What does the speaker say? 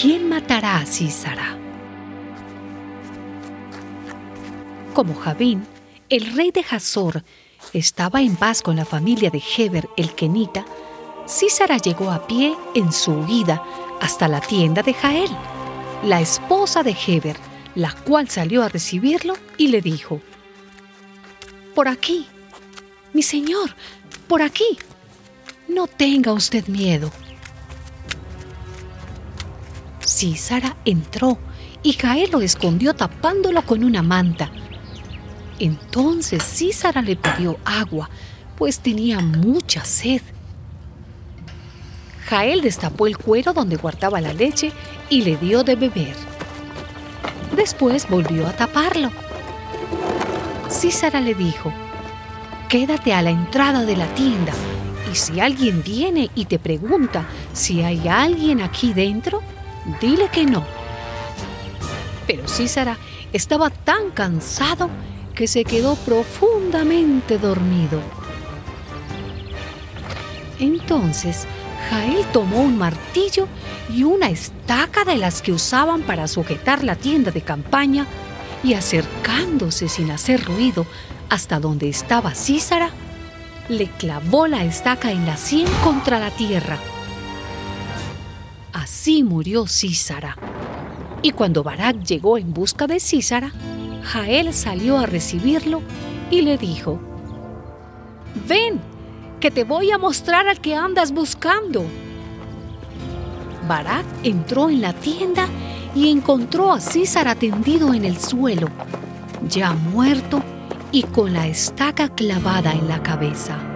¿Quién matará a Císara? Como Javín, el rey de Hazor, estaba en paz con la familia de Heber el Kenita, Císara llegó a pie en su huida hasta la tienda de Jael, la esposa de Heber, la cual salió a recibirlo y le dijo, Por aquí, mi señor, por aquí, no tenga usted miedo. Císara entró y Jael lo escondió tapándolo con una manta. Entonces Císara le pidió agua, pues tenía mucha sed. Jael destapó el cuero donde guardaba la leche y le dio de beber. Después volvió a taparlo. Císara le dijo, quédate a la entrada de la tienda y si alguien viene y te pregunta si hay alguien aquí dentro, dile que no. Pero Císara estaba tan cansado que se quedó profundamente dormido. Entonces Jael tomó un martillo y una estaca de las que usaban para sujetar la tienda de campaña y acercándose sin hacer ruido hasta donde estaba Císara, le clavó la estaca en la sien contra la tierra. Así murió Císara. Y cuando Barak llegó en busca de Císara, Jael salió a recibirlo y le dijo, Ven, que te voy a mostrar al que andas buscando. Barak entró en la tienda y encontró a Císara tendido en el suelo, ya muerto y con la estaca clavada en la cabeza.